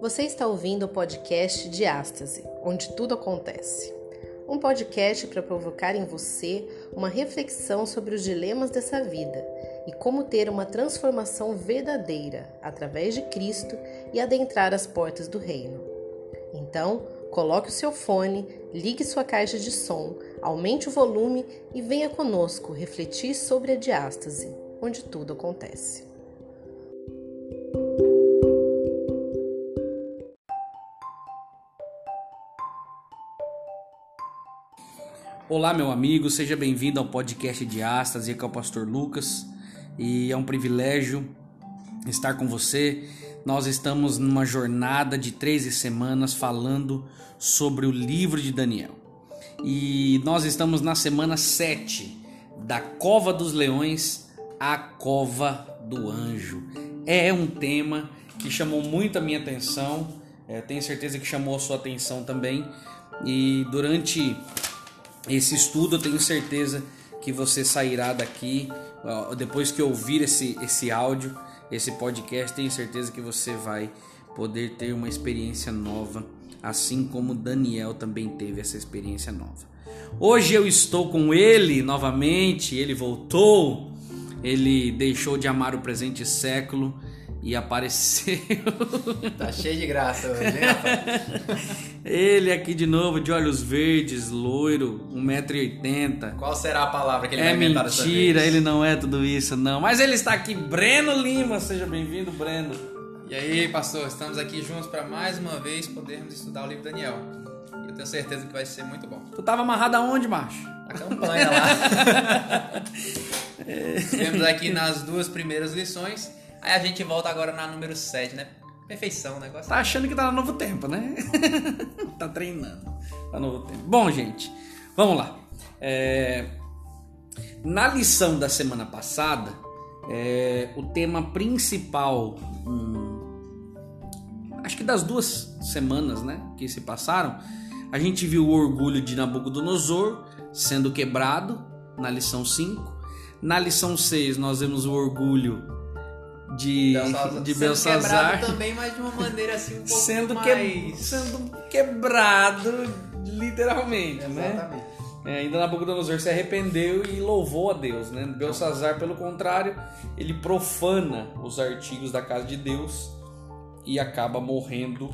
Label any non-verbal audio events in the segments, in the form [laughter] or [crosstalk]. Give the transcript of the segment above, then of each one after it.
Você está ouvindo o podcast Diástase, onde tudo acontece. Um podcast para provocar em você uma reflexão sobre os dilemas dessa vida e como ter uma transformação verdadeira através de Cristo e adentrar as portas do reino. Então, coloque o seu fone, ligue sua caixa de som, aumente o volume e venha conosco refletir sobre a diástase, onde tudo acontece. Olá, meu amigo, seja bem-vindo ao podcast de Astas. Aqui é o Pastor Lucas e é um privilégio estar com você. Nós estamos numa jornada de 13 semanas falando sobre o livro de Daniel e nós estamos na semana 7 da Cova dos Leões à Cova do Anjo. É um tema que chamou muito a minha atenção, é, tenho certeza que chamou a sua atenção também. E durante esse estudo, eu tenho certeza que você sairá daqui, depois que ouvir esse, esse áudio, esse podcast, tenho certeza que você vai poder ter uma experiência nova, assim como Daniel também teve essa experiência nova. Hoje eu estou com ele novamente, ele voltou, ele deixou de amar o presente século e apareceu. [laughs] Tá cheio de graça hoje, hein, rapaz? Ele aqui de novo, de olhos verdes, loiro, 1,80m. Qual será a palavra que ele É vai inventar dessa mentira, vez? ele não é tudo isso, não. Mas ele está aqui, Breno Lima. Seja bem-vindo, Breno. E aí, pastor, estamos aqui juntos para mais uma vez podermos estudar o livro Daniel. E eu tenho certeza que vai ser muito bom. Tu tava amarrado aonde, macho? A campanha lá. [laughs] Estivemos aqui nas duas primeiras lições. Aí a gente volta agora na número 7, né? Perfeição, o negócio. Tá achando que tá no novo tempo, né? [laughs] tá treinando. Tá no novo tempo. Bom, gente, vamos lá. É, Na lição da semana passada, é, o tema principal, hum, acho que das duas semanas, né, que se passaram, a gente viu o orgulho de Nabucodonosor sendo quebrado na lição 5. Na lição 6, nós vemos o orgulho de, Belsazar- de sendo Belsazar quebrado também, mas de uma maneira assim um [laughs] pouco sendo, que- mais... sendo quebrado literalmente, né? Exatamente. É, ainda Nabucodonosor se arrependeu e louvou a Deus, né? Belsazar, pelo contrário, ele profana os artigos da casa de Deus e acaba morrendo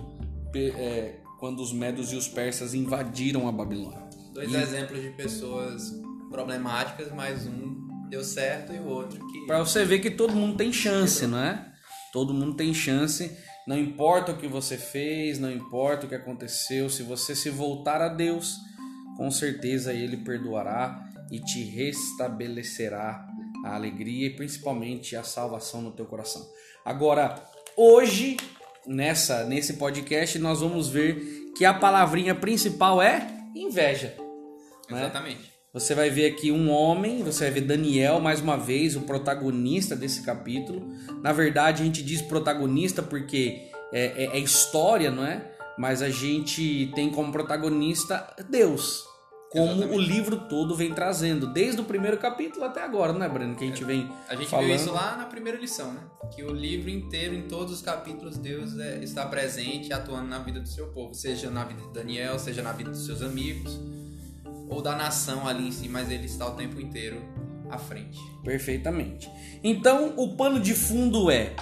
é, quando os medos e os persas invadiram a Babilônia. Dois E- exemplos de pessoas problemáticas, mas um deu certo e o outro que... Pra você ver que todo mundo tem chance, não é? Todo mundo tem chance. Não importa o que você fez, não importa o que aconteceu, se você se voltar a Deus, com certeza Ele perdoará e te restabelecerá a alegria e principalmente a salvação no teu coração. Agora, hoje, nessa nesse podcast, nós vamos ver que a palavrinha principal é inveja. né? Você vai ver aqui um homem, você vai ver Daniel, mais uma vez, o protagonista desse capítulo. Na verdade, a gente diz protagonista porque é, é- é história, não é? Mas a gente tem como protagonista Deus. Como Exatamente. o livro todo vem trazendo, desde o primeiro capítulo até agora, não é, Breno? Que a gente vem A gente falando. viu isso lá na primeira lição, né? Que o livro inteiro, em todos os capítulos, Deus é, está presente e atuando na vida do seu povo. Seja na vida de Daniel, seja na vida dos seus amigos, ou da nação ali em si, mas ele está o tempo inteiro à frente. Perfeitamente. Então, o pano de fundo é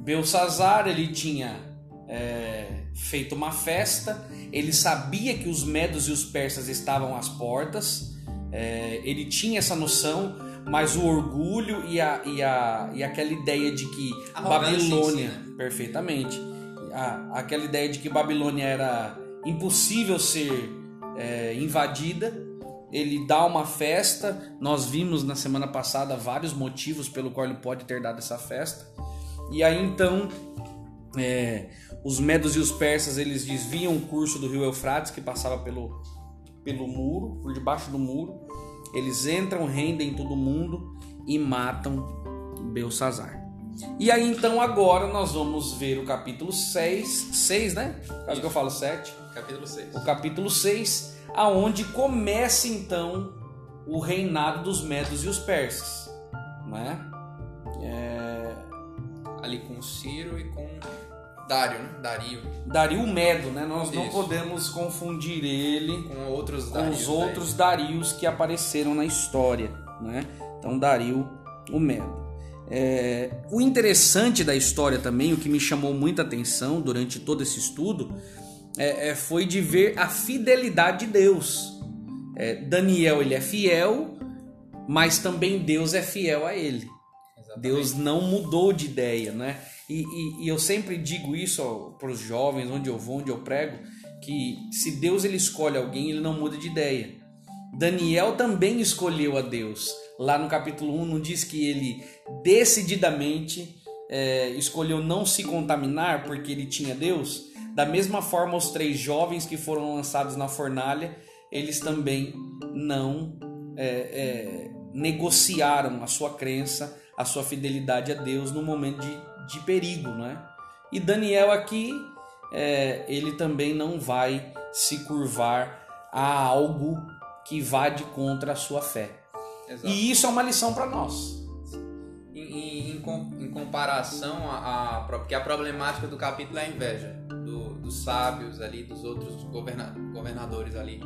Belsazar, ele tinha é, feito uma festa, ele sabia que os medos e os persas estavam às portas, é, ele tinha essa noção, mas o orgulho e, a, e, a, e aquela ideia de que Arrogância em si, Babilônia, né? perfeitamente, a, aquela ideia de que Babilônia era impossível ser é, invadida, ele dá uma festa. Nós vimos na semana passada vários motivos pelo qual ele pode ter dado essa festa. E aí então é, os medos e os persas eles desviam o curso do rio Eufrates que passava pelo, pelo muro, por debaixo do muro. Eles entram, rendem todo mundo e matam Belsazar. E aí então agora nós vamos ver o capítulo 6, 6 né? Caso que eu falo 7 Capítulo 6. o capítulo 6, aonde começa então o reinado dos medos e os persas, né? É, Ali com Ciro e com Dário, né? Dario. Dario Medo, né? Nós não Isso. podemos confundir ele Com outros com os outros Darios que apareceram na história, né? Então Dario o Medo. É, o interessante da história também, o que me chamou muita atenção durante todo esse estudo, é, é, foi de ver a fidelidade de Deus. É, Daniel ele é fiel, mas também Deus é fiel a ele. Exatamente. Deus não mudou de ideia, né? E, e- e eu sempre digo isso para os jovens, onde eu vou, onde eu prego, que se Deus ele escolhe alguém, ele não muda de ideia. Daniel também escolheu a Deus. Lá no capítulo 1 não diz que ele decididamente é, escolheu não se contaminar porque ele tinha Deus? Da mesma forma, os três jovens que foram lançados na fornalha, eles também não é, é, negociaram a sua crença, a sua fidelidade a Deus no momento de, de perigo, não é? E Daniel aqui, é, ele também não vai se curvar a algo que vá de contra a sua fé. Exato. E isso é uma lição para nós. Em, em comparação a, a. Porque a problemática do capítulo é a inveja do- dos sábios ali, dos outros governa- governadores ali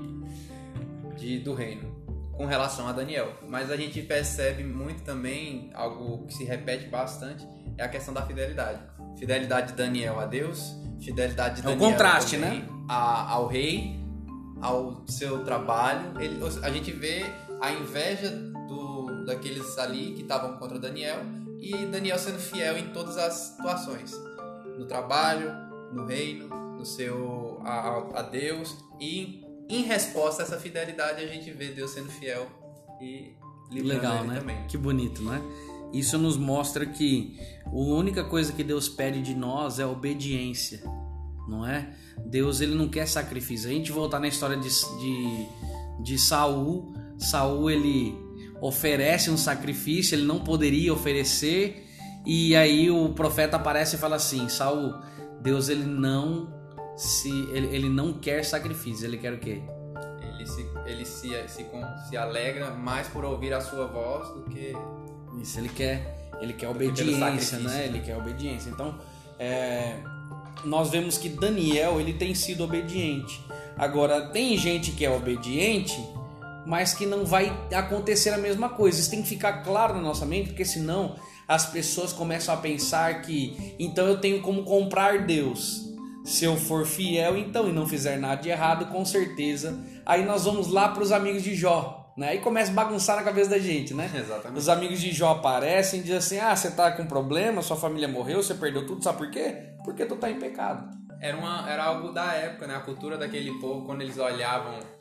de, do reino, com relação a Daniel. Mas a gente percebe muito também, algo que se repete bastante, é a questão da fidelidade. Fidelidade de Daniel a Deus, fidelidade de É Daniel contraste, também né? a- ao rei, ao seu trabalho. Ele, a gente vê a inveja do, daqueles ali que estavam contra Daniel e Daniel sendo fiel em todas as situações, no trabalho, no reino, no seu a, a- Deus e em resposta a essa fidelidade a gente vê Deus sendo fiel e Legal, né? também. Que bonito, né? Isso nos mostra que a única coisa que Deus pede de nós é obediência, não é? Deus ele não quer sacrifício. A gente voltar na história de, de, de Saul, Saul ele oferece um sacrifício, ele não poderia oferecer, e aí o profeta aparece e fala assim: Saul, Deus ele não se ele, ele não quer sacrifício, ele quer o quê? Ele se ele se, se, se alegra mais por ouvir a sua voz do que Isso, ele quer, ele quer obediência, né? né? Ele quer obediência. Então, é, nós vemos que Daniel, ele tem sido obediente. Agora, tem gente que é obediente, mas que não vai acontecer a mesma coisa. Isso tem que ficar claro na nossa mente, porque senão as pessoas começam a pensar que então eu tenho como comprar Deus. Se eu for fiel, então, e não fizer nada de errado, com certeza. Aí nós vamos lá para os amigos de Jó, né? Aí começa a bagunçar na cabeça da gente, né? [laughs] Exatamente. Os amigos de Jó aparecem e dizem assim: Ah, você tá com problema, sua família morreu, você perdeu tudo, sabe por quê? Porque tu tá em pecado. Era, uma, era algo da época, né? A cultura daquele povo, quando eles olhavam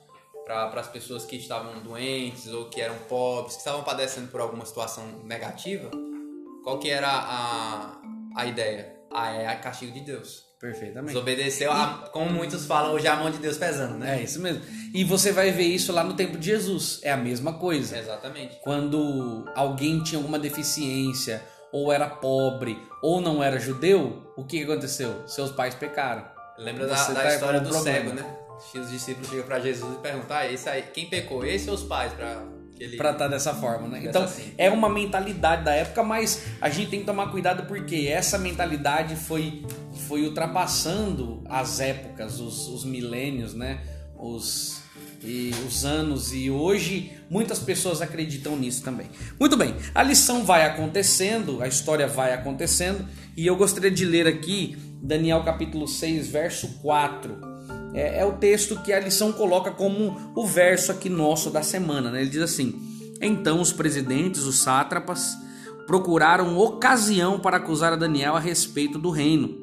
para as pessoas que estavam doentes ou que eram pobres, que estavam padecendo por alguma situação negativa, qual que era a, a ideia? Ah, é a castigo de Deus. Perfeitamente. Desobedeceu, a, como muitos falam hoje, a mão de Deus pesando, né? É isso mesmo. E você vai ver isso lá no tempo de Jesus. É a mesma coisa. Exatamente. Quando alguém tinha alguma deficiência, ou era pobre, ou não era judeu, o que aconteceu? Seus pais pecaram. Lembra da, da tá história do problema. cego, né? Os discípulos chegam para Jesus e perguntam: ah, esse aí, quem pecou? Esse ou os pais? Pra que ele... Pra estar dessa forma, né? Dessa Então, assim. é uma mentalidade da época, mas a gente tem que tomar cuidado porque essa mentalidade foi, foi ultrapassando as épocas, os, os milênios, né? Os, e os anos, e hoje muitas pessoas acreditam nisso também. Muito bem, a lição vai acontecendo, a história vai acontecendo, e eu gostaria de ler aqui Daniel capítulo 6, verso 4 é, é o texto que a lição coloca como o verso aqui nosso da semana. Né? Ele diz assim: Então os presidentes, os sátrapas, procuraram ocasião para acusar a Daniel a respeito do reino,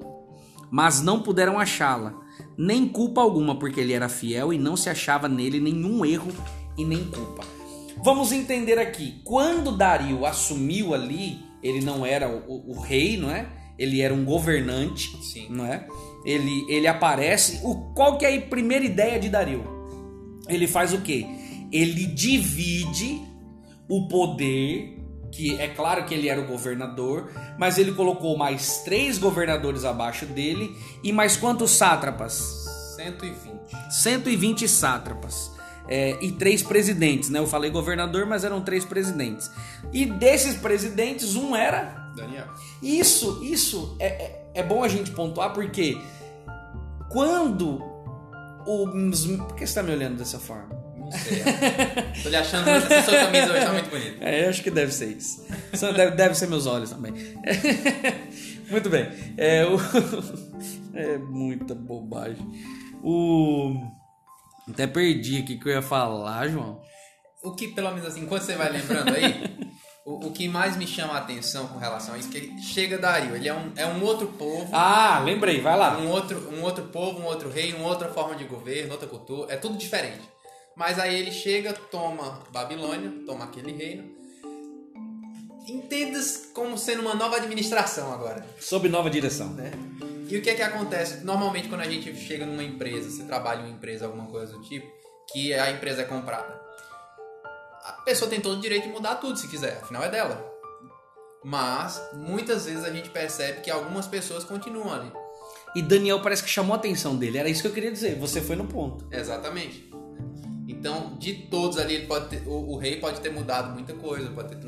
mas não puderam achá-la, nem culpa alguma, porque ele era fiel e não se achava nele nenhum erro e nem culpa. Vamos entender aqui: quando Dario assumiu ali, ele não era o, o- o rei, não é? Ele era um governante Sim. não é? Ele, ele aparece. O, qual que é a primeira ideia de Dario? Ele faz o quê? Ele divide o poder, que é claro que ele era o governador, mas ele colocou mais três governadores abaixo dele e mais quantos sátrapas? 120. 120 sátrapas. É, e três presidentes, né? Eu falei governador, mas eram três presidentes. E desses presidentes, um era Daniel. isso, isso é, é- é bom a gente pontuar porque quando os. Por que você tá me olhando dessa forma? Não sei. Tô lhe achando. Essa sua camisa hoje tá muito bonita. É, eu acho que deve ser isso. Deve, deve ser meus olhos também. [laughs] Muito bem. É, o... [laughs] é muita bobagem. O. Até perdi aqui o que eu ia falar, João. O que, pelo menos assim, enquanto você vai lembrando aí, o, o que mais me chama a atenção com relação a isso, é que ele chega Dario, ele é um, é um outro povo. Ah, lembrei, vai lá. um outro, um outro povo, um outro rei, uma outra forma de governo, outra cultura, é tudo diferente. Mas aí ele chega, toma Babilônia, toma aquele reino. Entendas como sendo uma nova administração agora, Sob nova direção. né? E o que é que acontece? Normalmente quando a gente chega numa empresa, você trabalha em uma empresa, alguma coisa do tipo, que a empresa é comprada. A pessoa tem todo o direito de mudar tudo se quiser, afinal é dela. Mas muitas vezes a gente percebe que algumas pessoas continuam ali. E Daniel parece que chamou a atenção dele. Era isso que eu queria dizer. Você foi no ponto. Exatamente. Então, de todos ali, ele pode ter- o, o rei pode ter mudado muita coisa, pode ter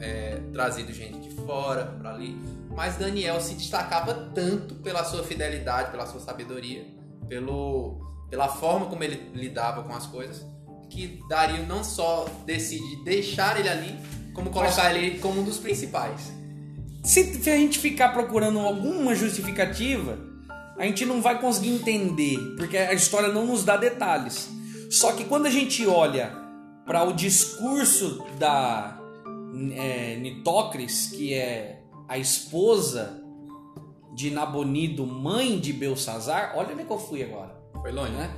é, trazido gente de fora para ali. Mas Daniel se destacava tanto pela sua fidelidade, pela sua sabedoria, pelo, pela forma como ele lidava com as coisas, que Dario não só decide deixar ele ali, como colocar ele como um dos principais. Se a gente ficar procurando alguma justificativa, a gente não vai conseguir entender, porque a história não nos dá detalhes. Só que quando a gente olha para o discurso da é, Nitocris, que é a esposa de Nabonido, mãe de Belsazar, olha onde é que eu fui agora Foi longe, né?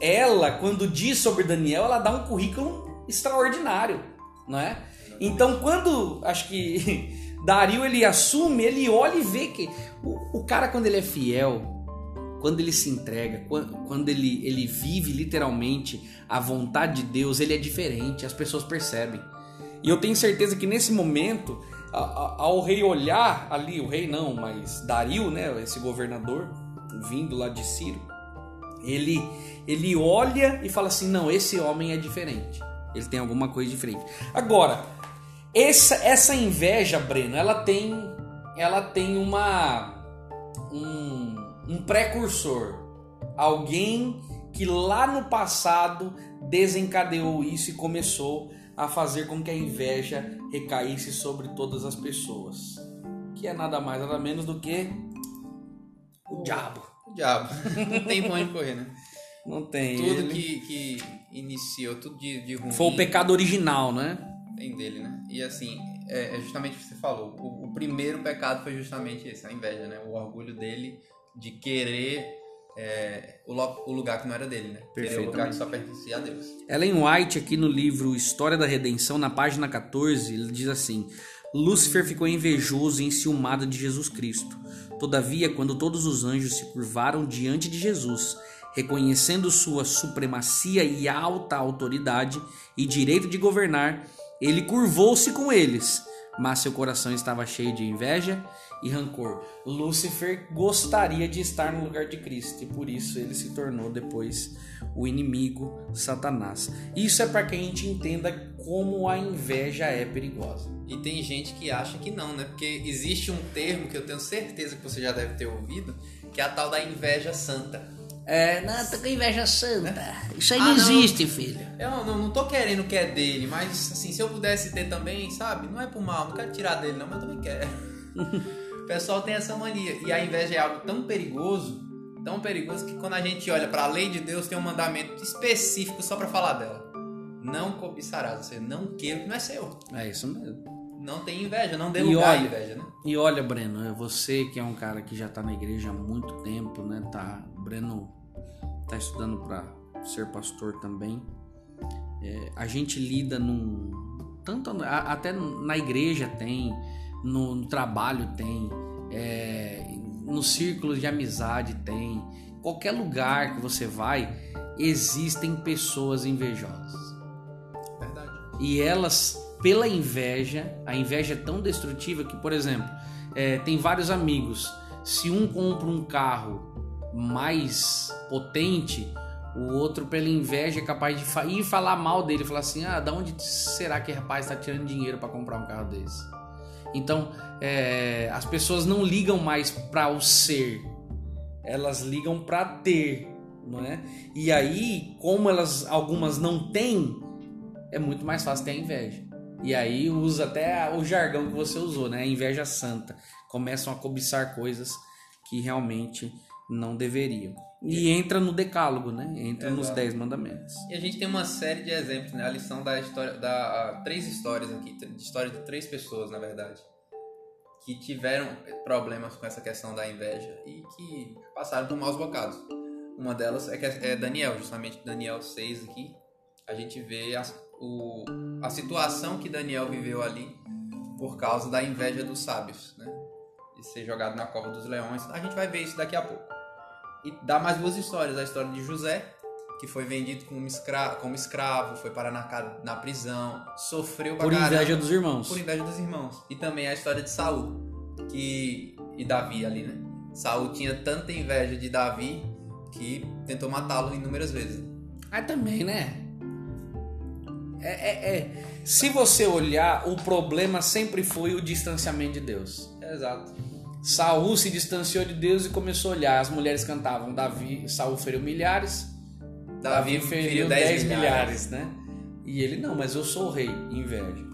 Ela, quando diz sobre Daniel, ela dá um currículo extraordinário, não é? Então, quando acho que [laughs] Dario ele assume, ele olha e vê que o, o cara quando ele é fiel, quando ele se entrega, quando, quando ele, ele vive literalmente a vontade de Deus, ele é diferente, as pessoas percebem. E eu tenho certeza que nesse momento, ao rei olhar ali, o rei não, mas Dario, né, esse governador vindo lá de Ciro, ele ele olha e fala assim: não, esse homem é diferente. Ele tem alguma coisa diferente. Agora, essa, essa inveja, Breno, ela tem ela tem uma um, um precursor, alguém que lá no passado desencadeou isso e começou a fazer com que a inveja recaísse sobre todas as pessoas, que é nada mais nada menos do que o diabo. O diabo. [laughs] Não tem pra onde correr, né? Não tem. Tudo ele. que, que iniciou, tudo de, de ruim. Foi o pecado original, né? Tem dele, né? E assim, é, é justamente o que você falou. O, o primeiro pecado foi justamente esse, a inveja, né? O orgulho dele de querer é, o, o lugar que não era dele, né? Querer o lugar que só pertencia a Deus. Ellen White, aqui no livro História da Redenção, na página 14, ele diz assim: Lúcifer ficou invejoso e enciumado de Jesus Cristo. Todavia, quando todos os anjos se curvaram diante de Jesus, reconhecendo sua supremacia e alta autoridade e direito de governar, ele curvou-se com eles, mas seu coração estava cheio de inveja e rancor. Lúcifer gostaria de estar no lugar de Cristo e por isso ele se tornou depois o inimigo Satanás. Isso é para que a gente entenda como a inveja é perigosa. E tem gente que acha que não, né? Porque existe um termo que eu tenho certeza que você já deve ter ouvido, que é a tal da inveja santa. É, não, tô com inveja santa. Isso aí Ah, não não. existe, filho. Eu não, não tô querendo que é dele, mas assim, se eu pudesse ter também, sabe? Não é por mal, não quero tirar dele não, mas eu também quero. [laughs] o pessoal tem essa mania. E a inveja é algo tão perigoso, tão perigoso que quando a gente olha para a lei de Deus, tem um mandamento específico só para falar dela. Não cobiçarás, você não queira o que não é seu. É isso mesmo. Não tem inveja, não dê E lugar à olha- inveja, né? E olha, Breno, é você que é um cara que já tá na igreja há muito tempo, né? Tá, Breno tá estudando para ser pastor também. É, a gente lida num tanto a- até na igreja tem, no, no trabalho tem, é, no círculo de amizade tem, qualquer lugar que você vai existem pessoas invejosas. Verdade. E elas, pela inveja, a inveja é tão destrutiva que, por exemplo, é, tem vários amigos. Se um compra um carro mais potente, o outro, pela inveja, é capaz de fa- ir falar mal dele, falar assim: ah, da onde será que rapaz está tirando dinheiro para comprar um carro desse? Então, é, as pessoas não ligam mais para o ser, elas ligam para ter, não é? E aí, como elas algumas não têm, é muito mais fácil ter a inveja. E aí usa até o jargão que você usou, né? A inveja santa. Começam a cobiçar coisas que realmente não deveriam. E entra no decálogo, né? Entra Exato. nos dez mandamentos. E a gente tem uma série de exemplos, né? A lição da história, da três histórias aqui, de história de três pessoas, na verdade, que tiveram problemas com essa questão da inveja e que passaram por maus bocados. Uma delas é, é Daniel, justamente Daniel 6 aqui. A gente vê a, o, a situação que Daniel viveu ali por causa da inveja dos sábios, né? De ser jogado na cova dos leões. A gente vai ver isso daqui a pouco. E dá mais duas histórias. A história de José, que foi vendido como escravo, como escravo foi parar na, na prisão, sofreu Por caramba, inveja dos irmãos. Por inveja dos irmãos. E também a história de Saul, que e Davi ali, né? Saul tinha tanta inveja de Davi que tentou matá-lo inúmeras vezes. Ah, também, né? É, é, é, Se você olhar, o problema sempre foi o distanciamento de Deus. Exato. Saul se distanciou de Deus e começou a olhar. As mulheres cantavam: Davi, Saul feriu milhares, Davi, Davi feriu 10 milhares. milhares, né? E ele não, mas eu sou o rei, inveja.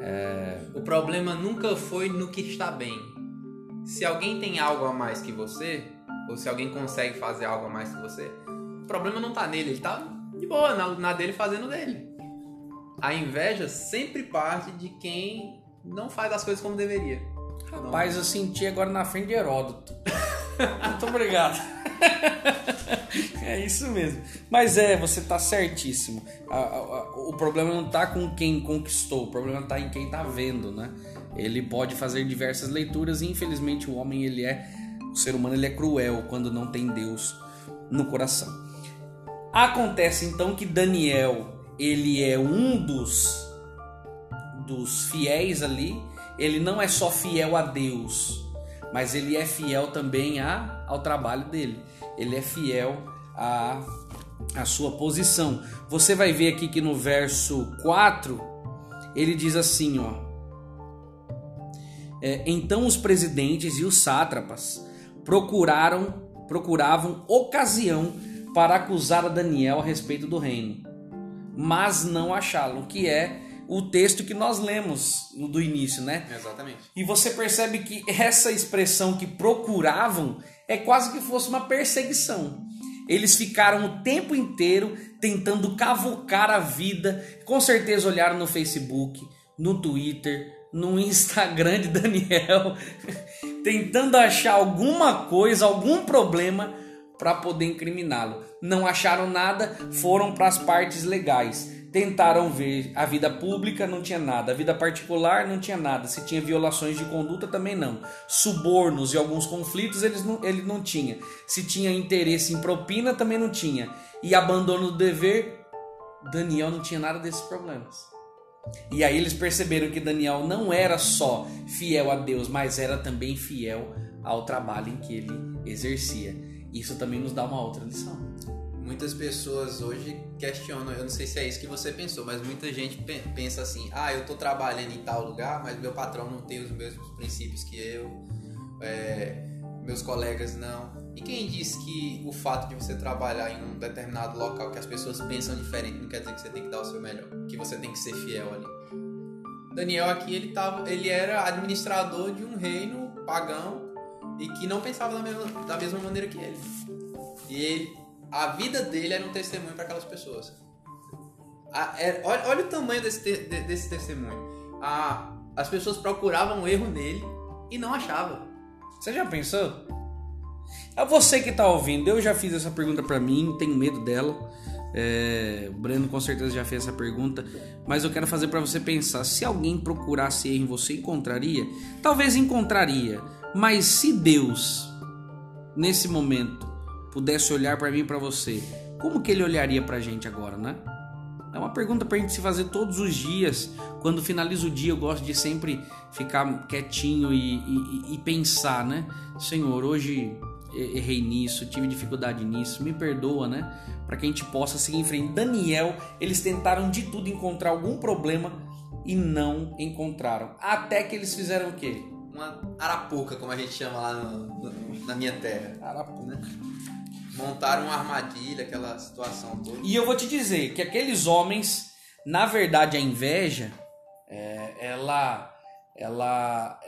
É... O problema nunca foi no que está bem. Se alguém tem algo a mais que você, ou se alguém consegue fazer algo a mais que você, o problema não está nele, ele está de boa na, na dele fazendo dele. A inveja sempre parte de quem não faz as coisas como deveria. Rapaz, eu senti agora na frente de Heródoto. [laughs] Muito obrigado. é isso mesmo. Mas é, você tá certíssimo. o problema não tá com quem conquistou, o problema tá em quem tá vendo, né? Ele pode fazer diversas leituras e infelizmente o homem ele é, o ser humano ele é cruel quando não tem Deus no coração. Acontece então que Daniel, ele é um dos dos fiéis ali ele não é só fiel a Deus, mas ele é fiel também a, ao trabalho dele. Ele é fiel a, a sua posição. Você vai ver aqui que no verso 4 ele diz assim, ó. É, então os presidentes e os sátrapas procuraram procuravam ocasião para acusar a Daniel a respeito do reino, mas não achá-lo, que é o texto que nós lemos do início, né? Exatamente. E você percebe que essa expressão que procuravam é quase que fosse uma perseguição. Eles ficaram o tempo inteiro tentando cavocar a vida. Com certeza olharam no Facebook, no Twitter, no Instagram de Daniel, [laughs] tentando achar alguma coisa, algum problema para poder incriminá-lo. Não acharam nada, foram para as partes legais tentaram ver a vida pública, não tinha nada, a vida particular não tinha nada, se tinha violações de conduta também não, subornos e alguns conflitos eles não, ele não tinha, se tinha interesse em propina também não tinha, e abandono do dever, Daniel não tinha nada desses problemas. E aí eles perceberam que Daniel não era só fiel a Deus, mas era também fiel ao trabalho em que ele exercia. Isso também nos dá uma outra lição muitas pessoas hoje questionam, eu não sei se é isso que você pensou, mas muita gente pensa assim: ah, eu estou trabalhando em tal lugar, mas meu patrão não tem os mesmos princípios que eu, é, meus colegas não. E quem diz que o fato de você trabalhar em um determinado local que as pessoas pensam diferente não quer dizer que você tem que dar o seu melhor, que você tem que ser fiel ali? Daniel aqui ele tava, ele era administrador de um reino pagão e que não pensava da mesma, da mesma maneira que ele. E ele a vida dele era um testemunho para aquelas pessoas. A, é, olha, olha, o tamanho desse, te, desse testemunho. A, as pessoas procuravam um erro nele e não achavam. Você já pensou? É você que está ouvindo. Eu já fiz essa pergunta para mim, tenho medo dela. É, o Breno com certeza já fez essa pergunta, mas eu quero fazer para você pensar: se alguém procurasse erro em você, encontraria? Talvez encontraria, mas se Deus, nesse momento, pudesse olhar para mim e para você, como que ele olharia para a gente agora, né? É uma pergunta para a gente se fazer todos os dias. Quando finaliza o dia, eu gosto de sempre ficar quietinho e, e, e pensar, né? Senhor, hoje errei nisso, tive dificuldade nisso, me perdoa, né? Para que a gente possa seguir em frente. Daniel, eles tentaram de tudo encontrar algum problema e não encontraram. Até que eles fizeram o quê? Uma arapuca, como a gente chama lá no- no- na minha terra. Arapuca. Montaram uma armadilha, aquela situação toda. E eu vou te dizer que aqueles homens, na verdade, a inveja, é, ela, ela,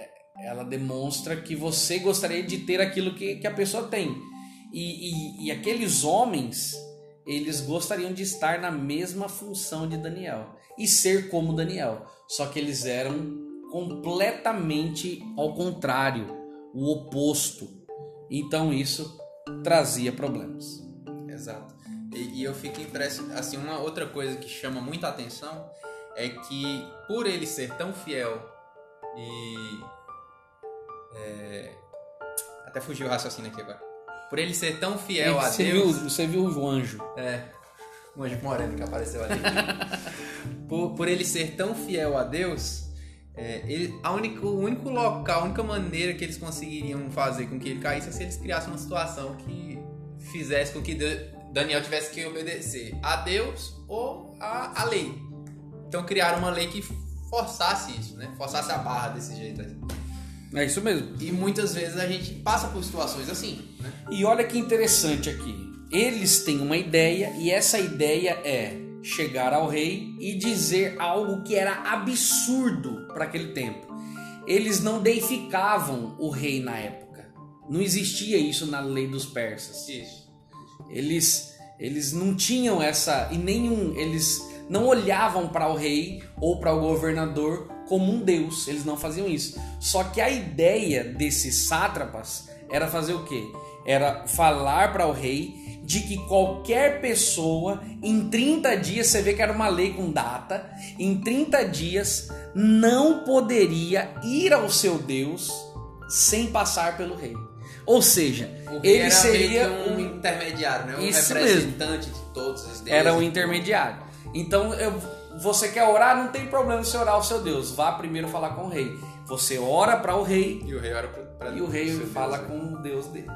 ela demonstra que você gostaria de ter aquilo que, que a pessoa tem. E, e, e aqueles homens, eles gostariam de estar na mesma função de Daniel e ser como Daniel. Só que eles eram completamente ao contrário, o oposto. Então isso trazia problemas. Exato. E, e eu fico impressionado. Assim, uma outra coisa que chama muita atenção é que, por ele ser tão fiel e. é, até fugiu o raciocínio aqui agora. Por ele ser tão fiel a você, Deus. viu, você viu o anjo. É. O anjo moreno que apareceu ali. [laughs] por, por ele ser tão fiel a Deus, é, ele, a única, o único local, a única maneira que eles conseguiriam fazer com que ele caísse é se eles criassem uma situação que fizesse com que Da- Daniel tivesse que obedecer a Deus ou a, a lei. Então criaram uma lei que forçasse isso, né? Forçasse a barra desse jeito. É isso mesmo. E muitas vezes a gente passa por situações assim, né? E olha que interessante aqui. Eles têm uma ideia e essa ideia é chegar ao rei e dizer algo que era absurdo para aquele tempo. Eles não deificavam o rei na época. Não existia isso na lei dos persas. Isso. Eles eles não tinham essa e nenhum eles não olhavam para o rei ou para o governador como um deus. Eles não faziam isso. Só que a ideia desses sátrapas era fazer o quê? Era falar para o rei de que qualquer pessoa em 30 dias, você vê que era uma lei com data, em 30 dias não poderia ir ao seu Deus sem passar pelo rei. Ou seja, ele era seria um um intermediário, né? Um Isso representante de todos os deuses. era o intermediário. Então, eu, você quer orar, não tem problema você orar ao seu Deus. Vá primeiro falar com o rei. Você ora para o rei E o rei era pra, pra e o rei fala Deus, né? com o Deus dele.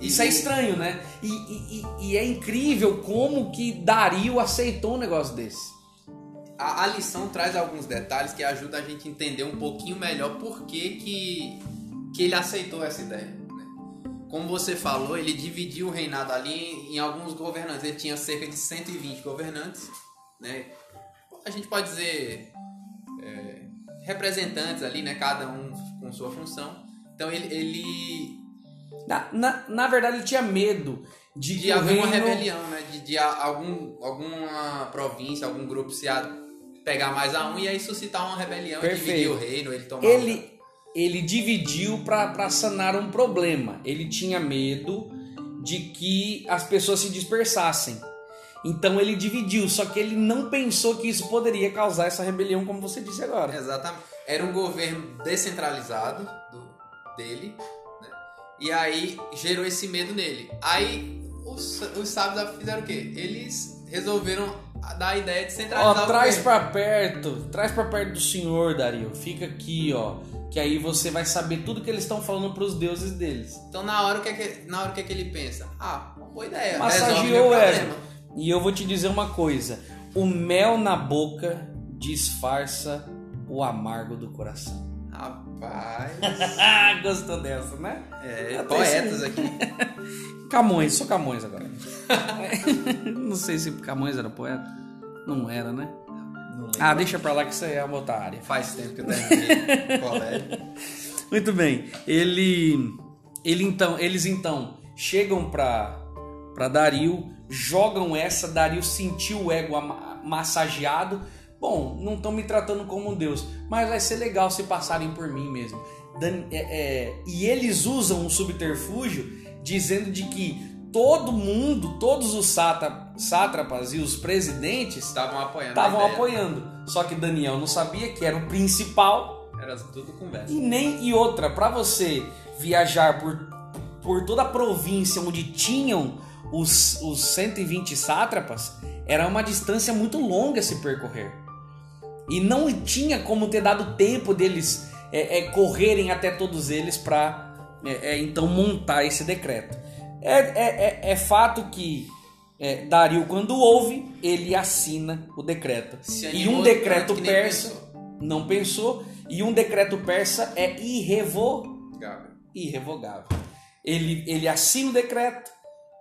Isso é estranho, né? E, e- e- e é incrível como que Dario aceitou um negócio desse. A, a lição traz alguns detalhes que ajudam a gente a entender um pouquinho melhor por que, que, que ele aceitou essa ideia. né? Como você falou, ele dividiu o reinado ali em, em alguns governantes. Ele tinha cerca de 120 governantes. Né? A gente pode dizer é, representantes ali, né? cada um com sua função. Então ele, ele Na, na, na verdade, ele tinha medo de, de haver uma reino- rebelião, né? De, de algum, alguma província, algum grupo se a- pegar mais a um e aí suscitar uma rebelião, e Perfeito. dividir o reino, ele tomar ele, ele dividiu para sanar um problema. Ele tinha medo de que as pessoas se dispersassem. Então ele dividiu, só que ele não pensou que isso poderia causar essa rebelião, como você disse agora. Exatamente. Era um governo descentralizado do, dele? E aí gerou esse medo nele. Aí os, os sábios fizeram o quê? Eles resolveram dar a ideia de centralizar Ó, traz pra perto, traz pra perto do senhor, Dario. Fica aqui, ó, que aí você vai saber tudo que eles estão falando pros deuses deles. Então na hora que, é que, na hora que, é que ele pensa? Ah, uma boa ideia. Massageou ela. E eu vou te dizer uma coisa: o mel na boca disfarça o amargo do coração. Rapaz. [laughs] Ah, gostou dessa, né? É, Até poetas esse- aqui. [laughs] Camões, sou Camões agora. [laughs] Não sei se Camões era poeta. Não era, né? Não. Ah, deixa pra lá que isso aí é uma outra área. Faz tempo que eu terminei o colégio. Muito bem. Ele, ele então, eles então chegam pra para Dario, jogam essa, Dario sentiu o ego massageado. Bom, não estão me tratando como um deus, mas vai ser legal se passarem por mim mesmo. É- é, e eles usam um subterfúgio dizendo de que todo mundo, todos os sátra- sátrapas e os presidentes Estavam apoiando. estavam ideia. apoiando. Só que Daniel não sabia que era o principal Era tudo conversa. e nem e outra, para você viajar por, por toda a província onde tinham os, os 120 sátrapas, era uma distância muito longa a se percorrer. E não tinha como ter dado tempo deles é, é, correrem até todos eles para então montar esse decreto. É, é, é- é fato que é, Dario, quando ouve, ele assina o decreto. E um decreto persa pensou. não pensou, e um decreto persa é irrevogável. Irrevogável. Ele, ele assina o decreto,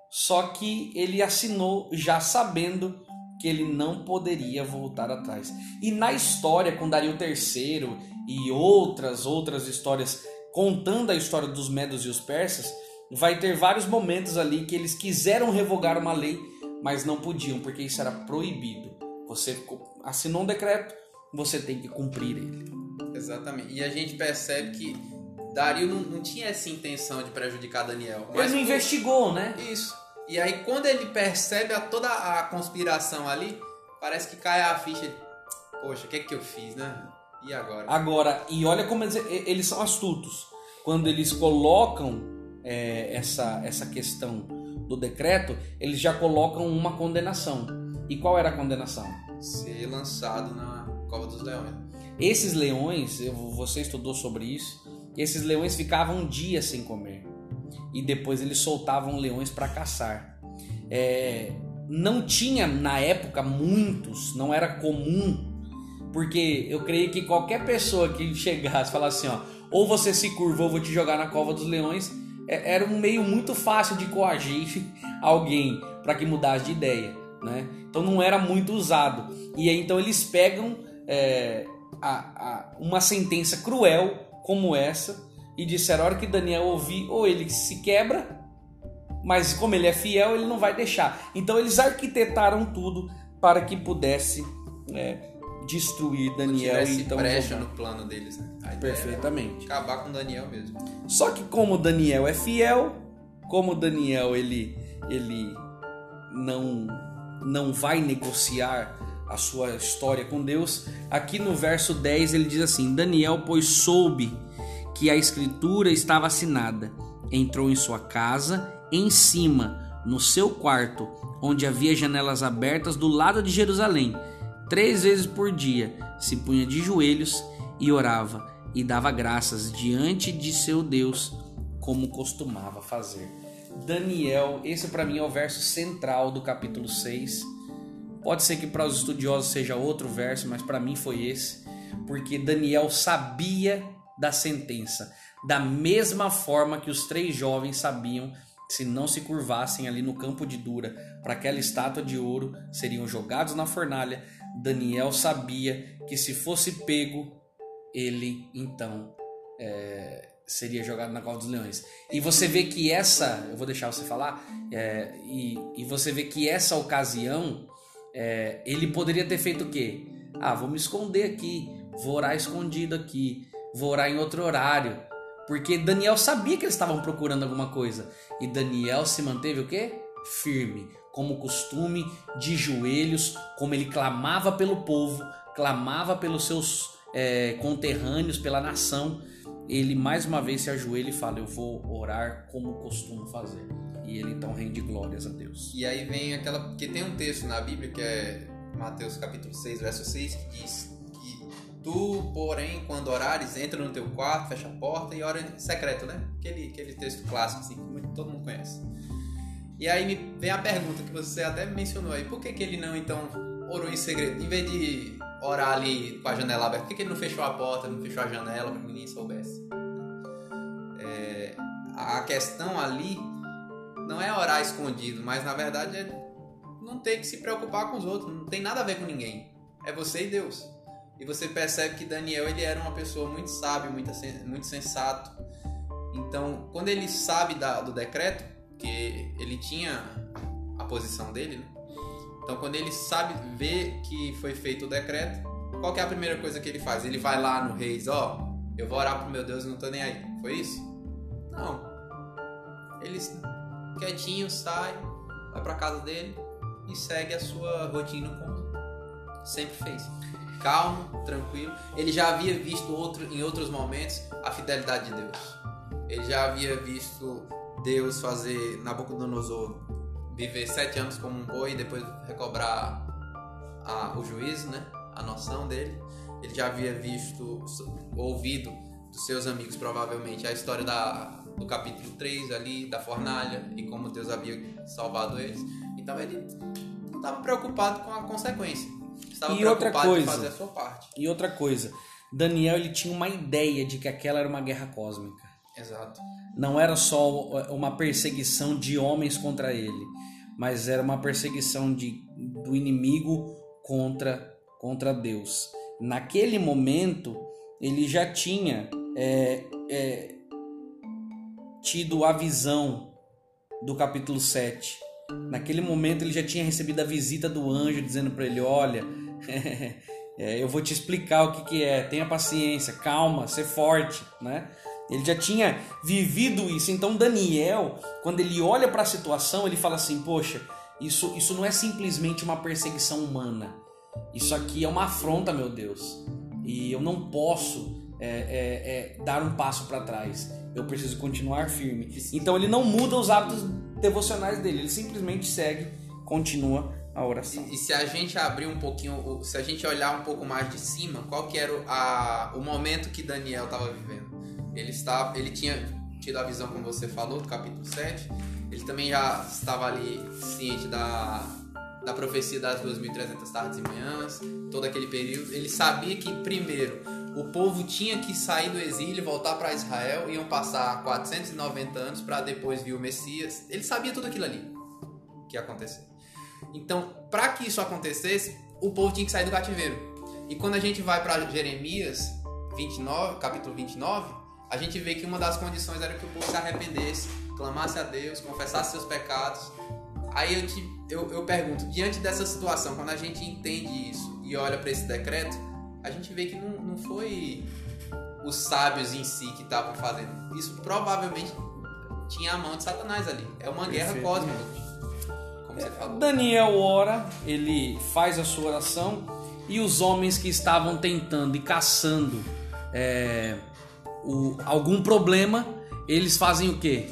só que ele assinou já sabendo que ele não poderia voltar atrás. E na história com Dario III e outras outras histórias contando a história dos medos e os persas, vai ter vários momentos ali que eles quiseram revogar uma lei, mas não podiam, porque isso era proibido. Você assinou um decreto, você tem que cumprir ele. Exatamente. E a gente percebe que Dario não, não tinha essa intenção de prejudicar Daniel. Ele não investigou, né? Isso. E aí quando ele percebe a, toda a conspiração ali, parece que cai a ficha. de, Poxa, o que é que eu fiz, né? E agora? Agora, e olha como eles, eles são astutos. Quando eles colocam é, essa, essa questão do decreto, eles já colocam uma condenação. E qual era a condenação? Ser lançado na Cova dos Leões. Esses leões, você estudou sobre isso, esses leões ficavam um dia sem comer. E depois eles soltavam leões para caçar. É, não tinha na época muitos, não era comum, porque eu creio que qualquer pessoa que chegasse e falasse assim, ó, ou você se curva ou vou te jogar na cova dos leões, é- era um meio muito fácil de coagir [laughs] alguém para que mudasse de ideia, né? Então não era muito usado. E aí então eles pegam é, a- a- uma sentença cruel como essa e disseram a hora que Daniel ouvir, ou ele se quebra, mas como ele é fiel, ele não vai deixar. Então eles arquitetaram tudo para que pudesse é, destruir Daniel e Tivesse então brecha no plano deles, né? Perfeitamente. acabar com Daniel mesmo. Só que como Daniel é fiel, como Daniel ele ele não não vai negociar a sua história com Deus, aqui no verso 10 ele diz assim: Daniel, pois soube que a escritura estava assinada, entrou em sua casa, em cima, no seu quarto, onde havia janelas abertas do lado de Jerusalém. Três vezes por dia se punha de joelhos e orava e dava graças diante de seu Deus, como costumava fazer. Daniel, esse para mim é o verso central do capítulo 6. Pode ser que para os estudiosos seja outro verso, mas para mim foi esse, porque Daniel sabia da sentença, da mesma forma que os três jovens sabiam se não se curvassem ali no campo de Dura para aquela estátua de ouro, seriam jogados na fornalha. Daniel sabia que se fosse pego, ele então é, seria jogado na cova dos leões. E você vê que essa, eu vou deixar você falar, é, e, e você vê que essa ocasião é, ele poderia ter feito o quê? Ah, vou me esconder aqui, vou orar escondido aqui, vou orar em outro horário. Porque Daniel sabia que eles estavam procurando alguma coisa. E Daniel se manteve o quê? Firme, como costume, de joelhos, como ele clamava pelo povo, clamava pelos seus é, conterrâneos, pela nação. Ele mais uma vez se ajoelha e fala: Eu vou orar como costumo fazer. E ele então rende glórias a Deus. E aí vem aquela. Porque tem um texto na Bíblia que é Mateus capítulo 6, verso 6, que diz tu, porém, quando orares, entra no teu quarto, fecha a porta e ora em secreto, né? Aquele, aquele texto clássico, assim, que todo mundo conhece. E aí me vem a pergunta que você até mencionou aí: por que, que ele não, então, orou em segredo? Em vez de orar ali com a janela aberta, por que, que ele não fechou a porta, não fechou a janela para que ninguém soubesse? É, a questão ali não é orar escondido, mas na verdade é não ter que se preocupar com os outros, não tem nada a ver com ninguém. É você e Deus. E você percebe que Daniel ele era uma pessoa muito sábia, muito, muito sensato. Então, quando ele sabe da- do decreto, que ele tinha a posição dele, né? Então, quando ele sabe ver que foi feito o decreto, qual é a primeira coisa que ele faz? Ele vai lá no reis, ó, eu vou orar pro meu Deus e não tô nem aí. Foi isso? Não. Ele quietinho sai, vai pra casa dele e segue a sua rotina como sempre fez. Calmo, tranquilo. Ele já havia visto outro, em outros momentos a fidelidade de Deus. Ele já havia visto Deus fazer Nabucodonosor viver sete anos como um boi e depois recobrar a- o juízo, né? A noção dele. Ele já havia visto, ouvido dos seus amigos, provavelmente, a história da, do capítulo 3 ali, da fornalha, e como Deus havia salvado eles. Então ele não estava preocupado com a consequência. Estava E outra coisa. fazer a sua parte. E outra coisa, Daniel ele tinha uma ideia de que aquela era uma guerra cósmica. Exato. Não era só uma perseguição de homens contra ele, mas era uma perseguição de, do inimigo contra, contra Deus. Naquele momento, ele já tinha é, é, tido a visão do capítulo 7. Naquele momento, ele já tinha recebido a visita do anjo dizendo para ele: Olha, [laughs] é, eu vou te explicar o que, que é, tenha paciência, calma, ser forte, né? Ele já tinha vivido isso. Então Daniel, quando ele olha para a situação, ele fala assim: "Poxa, isso isso não é simplesmente uma perseguição humana. Isso aqui é uma afronta, meu Deus. E eu não posso é, é, é, dar um passo para trás. Eu preciso continuar firme. Então ele não muda os hábitos devocionais dele. Ele simplesmente segue, continua a oração. E, e se a gente abrir um pouquinho, se a gente olhar um pouco mais de cima, qual que era o, a, o momento que Daniel estava vivendo? Ele estava, ele tinha tido a visão, como você falou, do capítulo 7. Ele também já estava ali ciente da, da profecia das 2.300 tardes e manhãs, todo aquele período. Ele sabia que, primeiro, o povo tinha que sair do exílio voltar para Israel, iam passar 490 anos para depois vir o Messias. Ele sabia tudo aquilo ali que ia acontecer. Então, para que isso acontecesse, o povo tinha que sair do cativeiro. E quando a gente vai para Jeremias 29, capítulo 29, a gente vê que uma das condições era que o povo se arrependesse, clamasse a Deus, confessasse seus pecados. Aí eu, te, eu, eu pergunto, diante dessa situação, quando a gente entende isso e olha para esse decreto, a gente vê que não, não foi os sábios em si que estavam fazendo. Isso provavelmente tinha a mão de Satanás ali. É uma guerra cósmica. Como você. Daniel ora, ele faz a sua oração e os homens que estavam tentando e caçando é, o- algum problema, eles fazem o quê?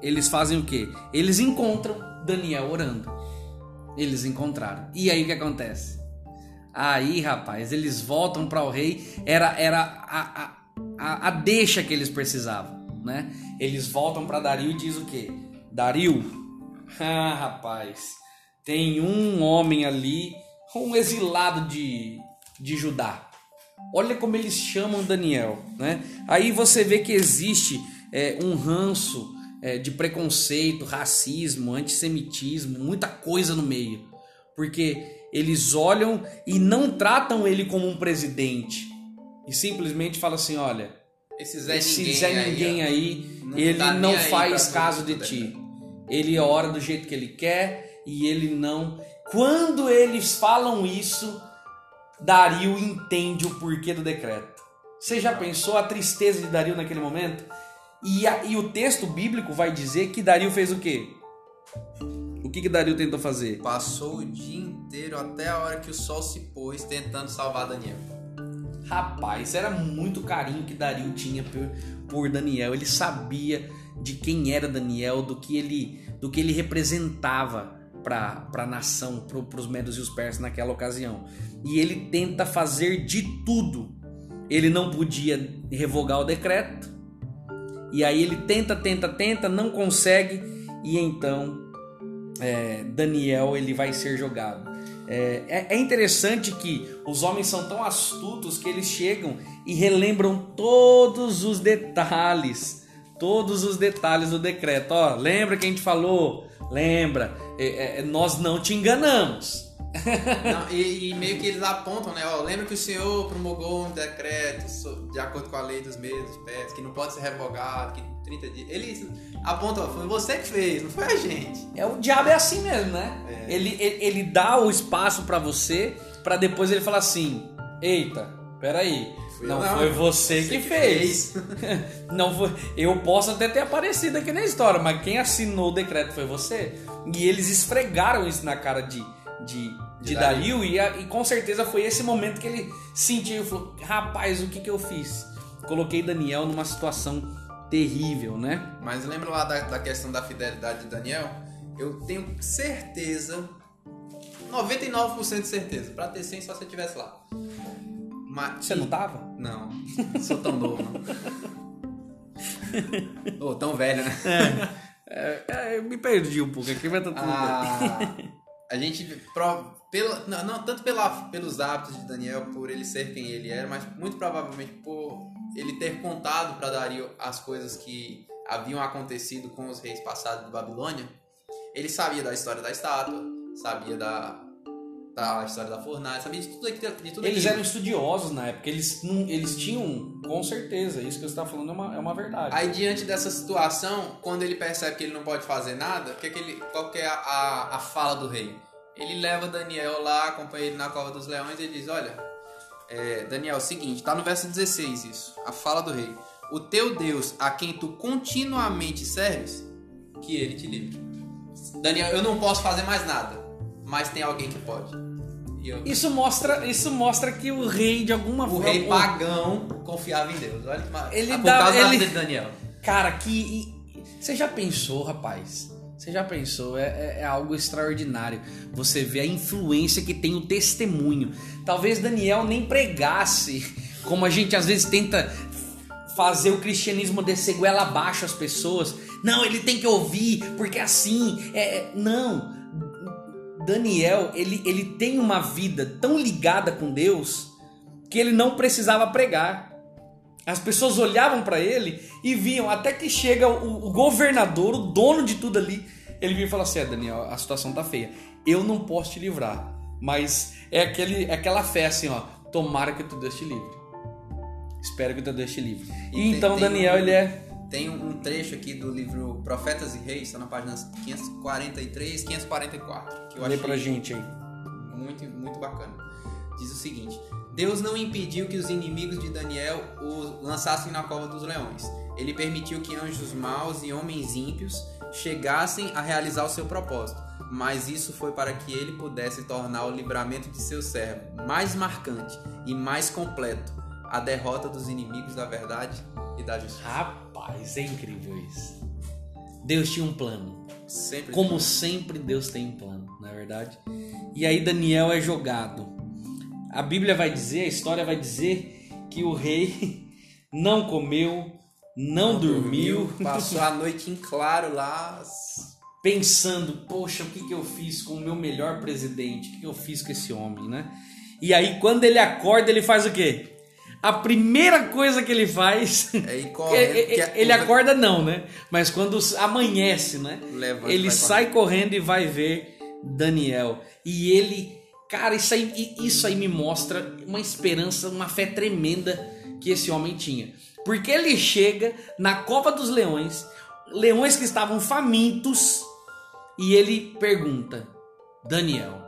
Eles fazem o quê? Eles encontram Daniel orando. Eles encontraram. E aí o que acontece? Aí, rapaz, eles voltam para o rei. Era, era a, a, a, a deixa que eles precisavam, né? Eles voltam para Dario e diz o quê? Dario, ah, rapaz, tem um homem ali, um exilado de, de Judá. Olha como eles chamam Daniel, né? Aí você vê que existe é, um ranço é, de preconceito, racismo, antissemitismo, muita coisa no meio, porque eles olham e não tratam ele como um presidente e simplesmente falam assim, olha, Esse Zé esse Ninguém, Zé aí, Ninguém aí, Não ele tá nem não aí faz caso de né? ti. Ele ora do jeito que ele quer e ele não. Quando eles falam isso, Dario entende o porquê do decreto. Você já pensou a tristeza de Dario naquele momento? E, a- e o texto bíblico vai dizer que Dario fez o quê? O que, que Dario tentou fazer? Passou o dia inteiro até a hora que o sol se pôs tentando salvar Daniel. Rapaz, era muito carinho que Dario tinha por, por Daniel. Ele sabia de quem era Daniel, do que ele, do que ele representava para a nação, para os medos e os persas naquela ocasião. E ele tenta fazer de tudo. Ele não podia revogar o decreto. E aí ele tenta, tenta, tenta, não consegue. E então é, Daniel ele vai ser jogado. É, é- é interessante que os homens são tão astutos que eles chegam e relembram todos os detalhes, todos os detalhes do decreto. Ó, lembra que a gente falou? Lembra? É, é, nós não te enganamos. [laughs] Não, e, e meio que eles apontam, né? Ó, lembra que o senhor promulgou um decreto de acordo com a lei dos meses, pés, que não pode ser revogado, que 30 dias. Eles apontam, ó, foi você que fez, não foi a gente. É o diabo é assim mesmo, né? É. Ele, ele, ele dá o espaço pra você, pra depois ele falar assim: "Eita, peraí, Fui não não. foi você, que, fez. [laughs] não foi, eu posso até ter aparecido aqui na história, mas quem assinou o decreto foi você. E eles esfregaram isso na cara de de, de, De Dario e, a- e com certeza foi esse momento que ele sentiu, falou: "Rapaz, o que que eu fiz?" Coloquei Daniel numa situação terrível, né? Mas lembra lá da, da questão da fidelidade de Daniel? Eu tenho certeza, 99% de certeza, pra ter 100 só se eu estivesse lá. Mas, Você não tava? Não, sou tão novo, não. [laughs] Ô, tão velho, né? É, é, eu me perdi um pouco aqui, mas tá tudo bem. a, a gente pro- pela, não, não tanto pela, pelos hábitos de Daniel por ele ser quem ele era mas muito provavelmente por ele ter contado para Dario as coisas que haviam acontecido com os reis passados de Babilônia ele sabia da história da estátua sabia da, da história da fornalha sabia de tudo de tudo Eles aquilo. eram estudiosos na época, eles, não, eles tinham, com certeza, isso que você está falando é uma, é uma verdade. Aí diante dessa situação, quando ele percebe que ele não pode fazer nada, que que ele, qual que é a, a, a fala do rei? Ele leva Daniel lá, acompanha ele na cova dos leões e ele diz, olha, é, Daniel, é o seguinte, tá no verso 16 isso, a fala do rei. O teu Deus, a quem tu continuamente serves, que ele te livre. Daniel, eu não posso fazer mais nada, mas tem alguém que pode. Eu- Isso mostra, isso mostra que o rei, de alguma o forma. rei pagão confiava em Deus. Olha. Ele por dá- causa ele- de Daniel. Cara, que. Você já pensou, rapaz? Você já pensou? É, é- é algo extraordinário. Você vê a influência que tem o testemunho. Talvez Daniel nem pregasse, como a gente às vezes tenta fazer o cristianismo descer goela abaixo as pessoas. Não, ele tem que ouvir, porque assim. É, é- não. Daniel, ele, ele tem uma vida tão ligada com Deus que ele não precisava pregar. As pessoas olhavam para ele e viam, até que chega o, o governador, o dono de tudo ali. Ele vem e fala assim: é, Daniel, a situação tá feia. Eu não posso te livrar. Mas é, aquele, é aquela fé assim, ó. Tomara que o teu Deus te livre. Espero que o teu Deus te livre. E, então tem Daniel, ele é. Tem um um trecho aqui do livro Profetas e Reis, está na página 543, 544, que eu Lê achei pra gente aí. muito, muito bacana. Diz o seguinte: Deus não impediu que os inimigos de Daniel o lançassem na cova dos leões. Ele permitiu que anjos maus e homens ímpios chegassem a realizar o seu propósito. Mas isso foi para que ele pudesse tornar o livramento de seu servo mais marcante e mais completo a derrota dos inimigos da verdade e da justiça. Rapaz, é incrível isso. Deus tinha um plano. Sempre Como sempre, Deus tem um plano, não é verdade? E aí Daniel é jogado. A Bíblia vai dizer, a história vai dizer que o rei [laughs] não comeu, não, dormiu, Passou a noite em claro lá. pensando, poxa, o que, que eu fiz com o meu melhor presidente? O que, que eu fiz com esse homem, né? E aí quando ele acorda, ele faz o quê? A primeira coisa que ele faz... Aí [laughs] Ele, correndo. que a- ele acorda não, né? Mas quando amanhece, né? Ele sai correndo e vai ver Daniel. E ele, cara, isso aí, isso aí me mostra uma esperança, uma fé tremenda que esse homem tinha. Porque ele chega na cova dos leões, leões que estavam famintos, e ele pergunta: Daniel,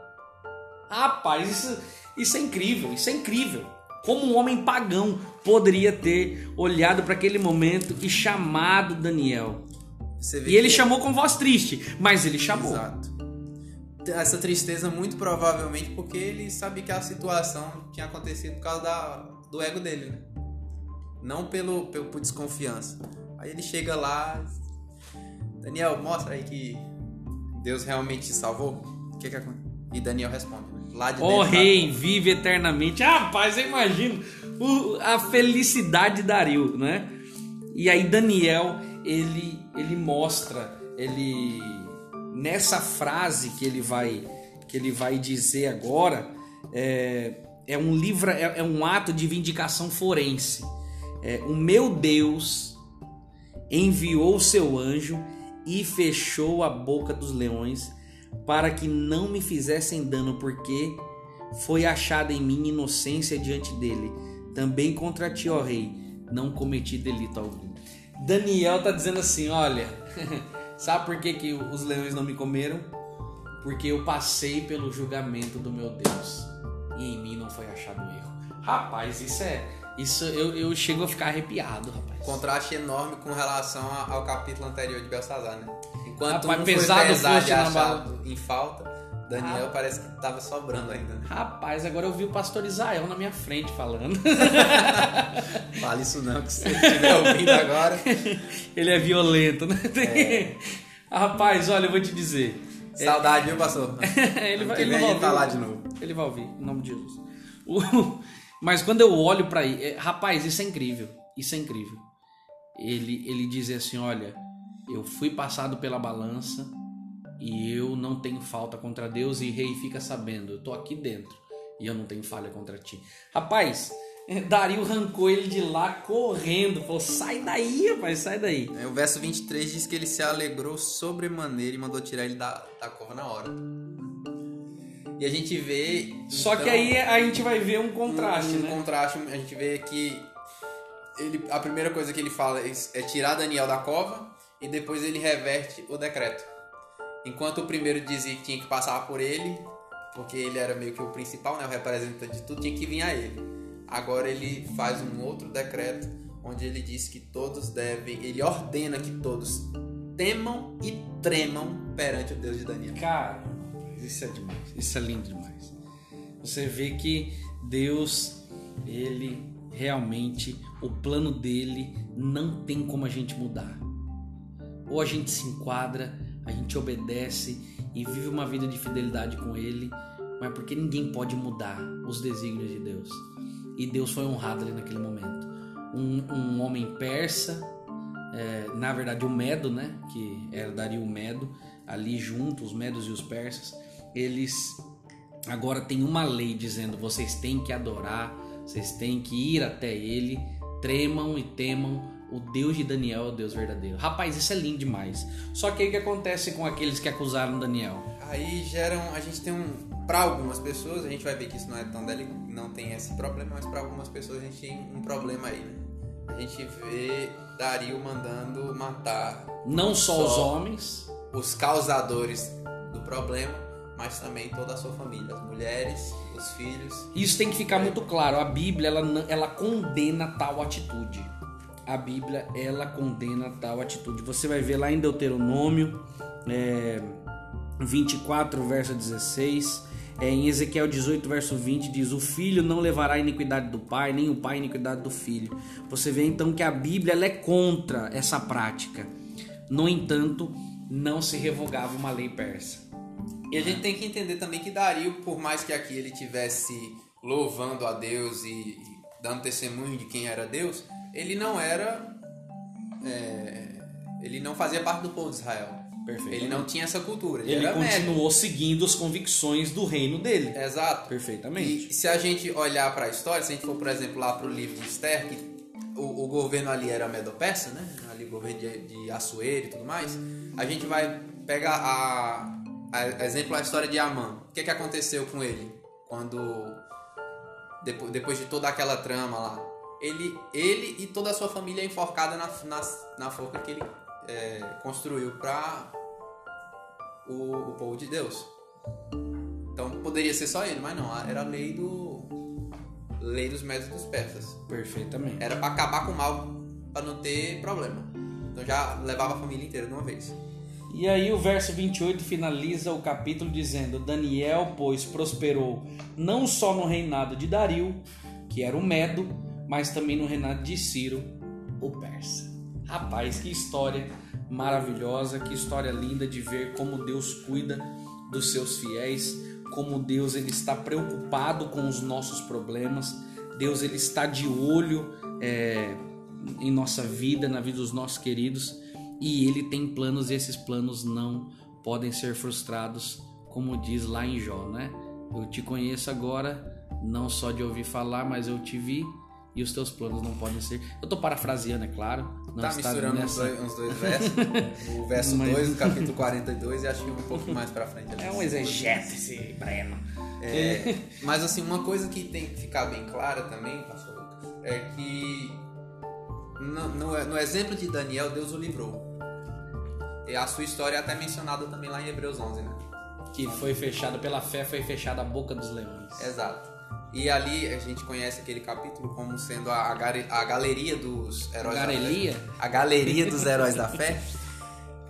rapaz, isso, isso é incrível, isso é incrível. Como um homem pagão poderia ter olhado para aquele momento e chamado Daniel? E ele que- chamou com voz triste, mas ele chamou. Exato. Essa tristeza, muito provavelmente, porque ele sabia que a situação tinha acontecido por causa da, do ego dele, né? Não pelo, pelo, por desconfiança. Aí ele chega lá. Daniel, mostra aí que Deus realmente te salvou. O que que aconteceu? E Daniel responde. Lá de da- rei, vive eternamente. Ah, rapaz, eu imagino o- a felicidade de Dario, né? E aí Daniel, ele, ele mostra, ele nessa frase que ele vai que ele vai dizer agora é, é um livro, é, é um ato de vindicação forense. É, o meu Deus enviou o seu anjo e fechou a boca dos leões para que não me fizessem dano, porque foi achada em mim inocência diante dele. Também contra ti, ó rei, não cometi delito algum. Daniel tá dizendo assim, olha, [laughs] sabe por que, que os leões não me comeram? Porque eu passei pelo julgamento do meu Deus e em mim não foi achado erro. Rapaz, isso é, isso eu, eu chego a ficar arrepiado, rapaz. Contraste enorme com relação ao capítulo anterior de Belsazar, né? Enquanto Rapaz, um pesado foi pesado e achado em falta, Daniel Ah. parece que tava sobrando ainda. Né? Rapaz, agora eu vi o pastor Israel na minha frente falando. [laughs] Fala isso não, que se ele estiver ouvindo agora. [laughs] Ele é violento, né? [laughs] Rapaz, olha, eu vou te dizer. Saudade, viu, pastor? ele vai, ele não vai tá ouvir. lá de novo. Ele vai ouvir, em nome de Jesus. O- Mas quando eu olho pra ele, é, rapaz, isso é incrível. Isso é incrível. ele, ele dizer assim: Olha, eu fui passado pela balança e eu não tenho falta contra Deus, e rei fica sabendo, eu tô aqui dentro e eu não tenho falha contra ti. Rapaz, [laughs] Dario arrancou ele de lá correndo, falou: sai daí, rapaz, sai daí. É, o verso 23 diz que ele se alegrou sobremaneira e mandou tirar ele da, da cova na hora. E a gente vê. Só então, que aí a gente vai ver um contraste, um, um né? contraste, a gente vê que ele, a primeira coisa que ele fala é tirar Daniel da cova e depois ele reverte o decreto. Enquanto o primeiro dizia que tinha que passar por ele, porque ele era meio que o principal, né, o representante de tudo, tinha que vir a ele. Agora ele faz um outro decreto onde ele diz que todos devem, ele ordena que todos temam e tremam perante o Deus de Daniel. Cara, isso é demais, isso é lindo demais. Você vê que Deus, ele realmente, o plano dele não tem como a gente mudar. Ou a gente se enquadra, a gente obedece e vive uma vida de fidelidade com ele, mas porque ninguém pode mudar os desígnios de Deus. E Deus foi honrado ali naquele momento. Um, um homem persa, é, na verdade o Medo, né, que era Dario Medo, ali junto, os Medos e os persas, eles agora têm uma lei dizendo vocês têm que adorar, vocês têm que ir até ele, tremam e temam o Deus de Daniel é o Deus verdadeiro. Rapaz, isso é lindo demais. Só que aí o que acontece com aqueles que acusaram Daniel? Aí geram, a gente tem um, para algumas pessoas, a gente vai ver que isso não é tão delicado, não tem esse problema, mas para algumas pessoas a gente tem um problema aí, né? A gente vê Dario mandando matar não só, só os homens, os causadores do problema, mas também toda a sua família, as mulheres, os filhos. Isso tem que ficar muito claro. A Bíblia ela, ela condena tal atitude. A Bíblia ela condena tal atitude. Você vai ver lá em Deuteronômio é, 24, verso 16. É, em Ezequiel 18, verso 20, diz: O filho não levará a iniquidade do pai, nem o pai a iniquidade do filho. Você vê então que a Bíblia é contra essa prática. No entanto, não se revogava uma lei persa. E a gente tem que entender também que Dario, por mais que aqui ele tivesse louvando a Deus e dando testemunho de quem era Deus, ele não era. É, ele não fazia parte do povo de Israel. Perfeito. Ele não tinha essa cultura. Ele, Ele era médico. continuou seguindo as convicções do reino dele. Exato. Perfeitamente. E se a gente olhar para a história, se a gente for, por exemplo, lá para o livro de Esther, que o, o governo ali era Medo-Persa, né? Ali o governo de, de Assuero e tudo mais, a gente vai pegar a, a exemplo a história de Amã. O que, que aconteceu com ele quando depois, depois de toda aquela trama lá? Ele, ele e toda a sua família é enforcada na, na, na forca que ele é, construiu para o, o povo de Deus. Então poderia ser só ele, mas não, era a lei do lei dos métodos dos persas. Perfeitamente. Era para acabar com o mal, para não ter problema. Então já levava a família inteira de uma vez. E aí o verso 28 finaliza o capítulo dizendo: Daniel, pois, prosperou não só no reinado de Dario, que era o Medo, mas também no reinado de Ciro, o persa. Rapaz, que história maravilhosa, que história linda de ver como Deus cuida dos seus fiéis, como Deus ele está preocupado com os nossos problemas, Deus ele está de olho é, em nossa vida, na vida dos nossos queridos, e ele tem planos e esses planos não podem ser frustrados, como diz lá em Jó, né? Eu te conheço agora, não só de ouvir falar, mas eu te vi e os teus planos não podem ser. Eu tô parafraseando, é claro. Não tá está misturando nessa... uns, dois, uns dois versos. [laughs] o verso Mas- 2 do capítulo 42 e acho que um pouco mais pra frente. É um exegeta esse Breno. É, mas assim, uma coisa que tem que ficar bem clara também, pastor Lucas, é que no, no, no exemplo de Daniel, Deus o livrou. E a sua história é até mencionada também lá em Hebreus 11, né? Que foi fechado pela fé, foi fechada a boca dos leões. Exato. E ali a gente conhece aquele capítulo como sendo a, a, galeria dos heróis Garelia? da fé. A galeria dos heróis da fé.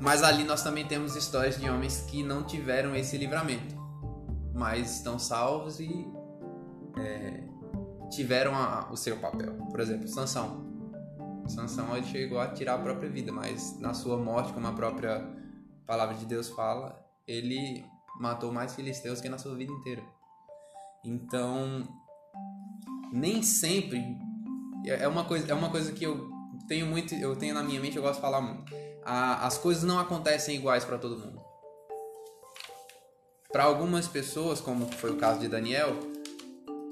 Mas ali nós também temos histórias de homens que não tiveram esse livramento. Mas estão salvos e é, tiveram a- o seu papel. Por exemplo, Sansão. Sansão ele chegou a tirar a própria vida, mas na sua morte, como a própria palavra de Deus fala, ele matou mais filisteus que na sua vida inteira. Então, nem sempre é uma coisa, é uma coisa que eu tenho muito, eu tenho na minha mente, eu gosto de falar muito. A, as coisas não acontecem iguais para todo mundo. Para algumas pessoas, como foi o caso de Daniel,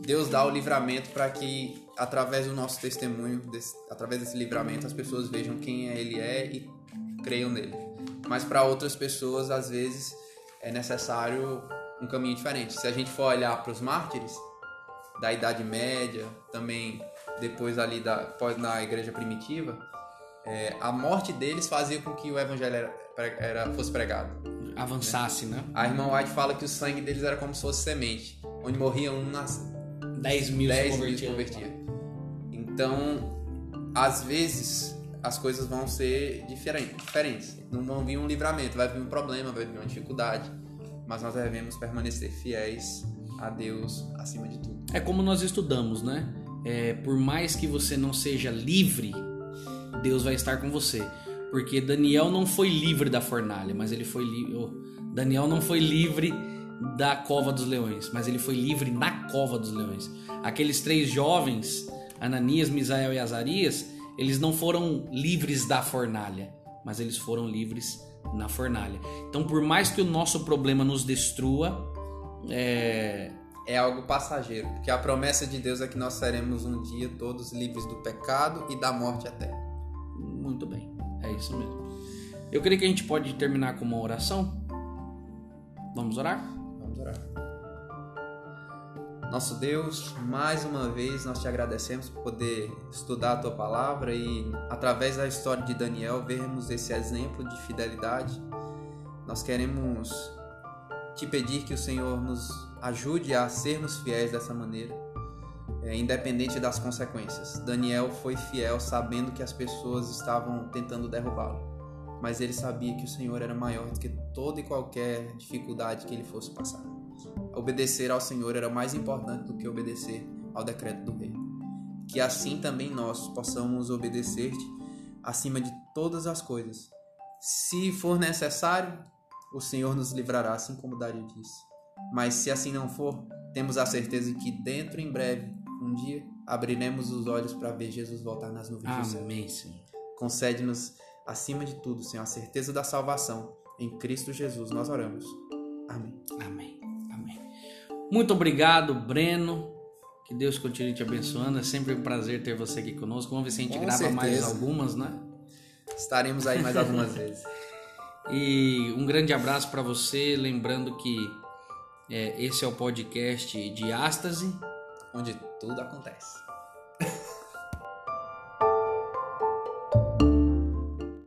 Deus dá o livramento para que através do nosso testemunho, desse, através desse livramento, as pessoas vejam quem ele é e creiam nele. Mas para outras pessoas, às vezes, é necessário um caminho diferente. Se a gente for olhar para os mártires da Idade Média, também depois ali da na igreja primitiva, é, a morte deles fazia com que o evangelho era, era fosse pregado. Avançasse, né? A irmã White fala que o sangue deles era como se fosse semente, onde morria um nas 10 mil 10 se mil convertiam. convertia. Então, às vezes as coisas vão ser diferen- diferentes. Não vão vir um livramento, vai vir um problema, vai vir uma dificuldade, mas nós devemos permanecer fiéis a Deus acima de tudo. É como nós estudamos, né? É, por mais que você não seja livre, Deus vai estar com você. Porque Daniel não foi livre da fornalha, mas ele foi livre. Daniel não foi livre da cova dos leões, mas ele foi livre na cova dos leões. Aqueles três jovens, Ananias, Misael e Azarias, eles não foram livres da fornalha, mas eles foram livres na fornalha. Então, por mais que o nosso problema nos destrua, é, É algo passageiro, porque a promessa de Deus é que nós seremos um dia todos livres do pecado e da morte eterna. Muito bem, é isso mesmo. Eu creio que a gente pode terminar com uma oração. Vamos orar? Vamos orar. Nosso Deus, mais uma vez nós te agradecemos por poder estudar a tua palavra e, através da história de Daniel, vermos esse exemplo de fidelidade. Nós queremos te pedir que o Senhor nos ajude a sermos fiéis dessa maneira, é, independente das consequências. Daniel foi fiel sabendo que as pessoas estavam tentando derrubá-lo, mas ele sabia que o Senhor era maior do que toda e qualquer dificuldade que ele fosse passar. Obedecer ao Senhor era mais importante do que obedecer ao decreto do rei. Que assim também nós possamos obedecer-te acima de todas as coisas. Se for necessário, o Senhor nos livrará, assim como Dario disse. Mas se assim não for, temos a certeza que dentro em breve, um dia, abriremos os olhos para ver Jesus voltar nas nuvens do céu. Amém, Senhor. Concede-nos, acima de tudo, Senhor, a certeza da salvação. Em Cristo Jesus nós oramos. Amém. Amém. Muito obrigado, Breno. Que Deus continue te abençoando. É sempre um prazer ter você aqui conosco. Vamos ver se a gente Com grava mais certeza. algumas, né? Estaremos aí mais algumas [laughs] vezes. E um grande abraço para você. Lembrando que é, esse é o podcast de Ástase. Onde tudo acontece.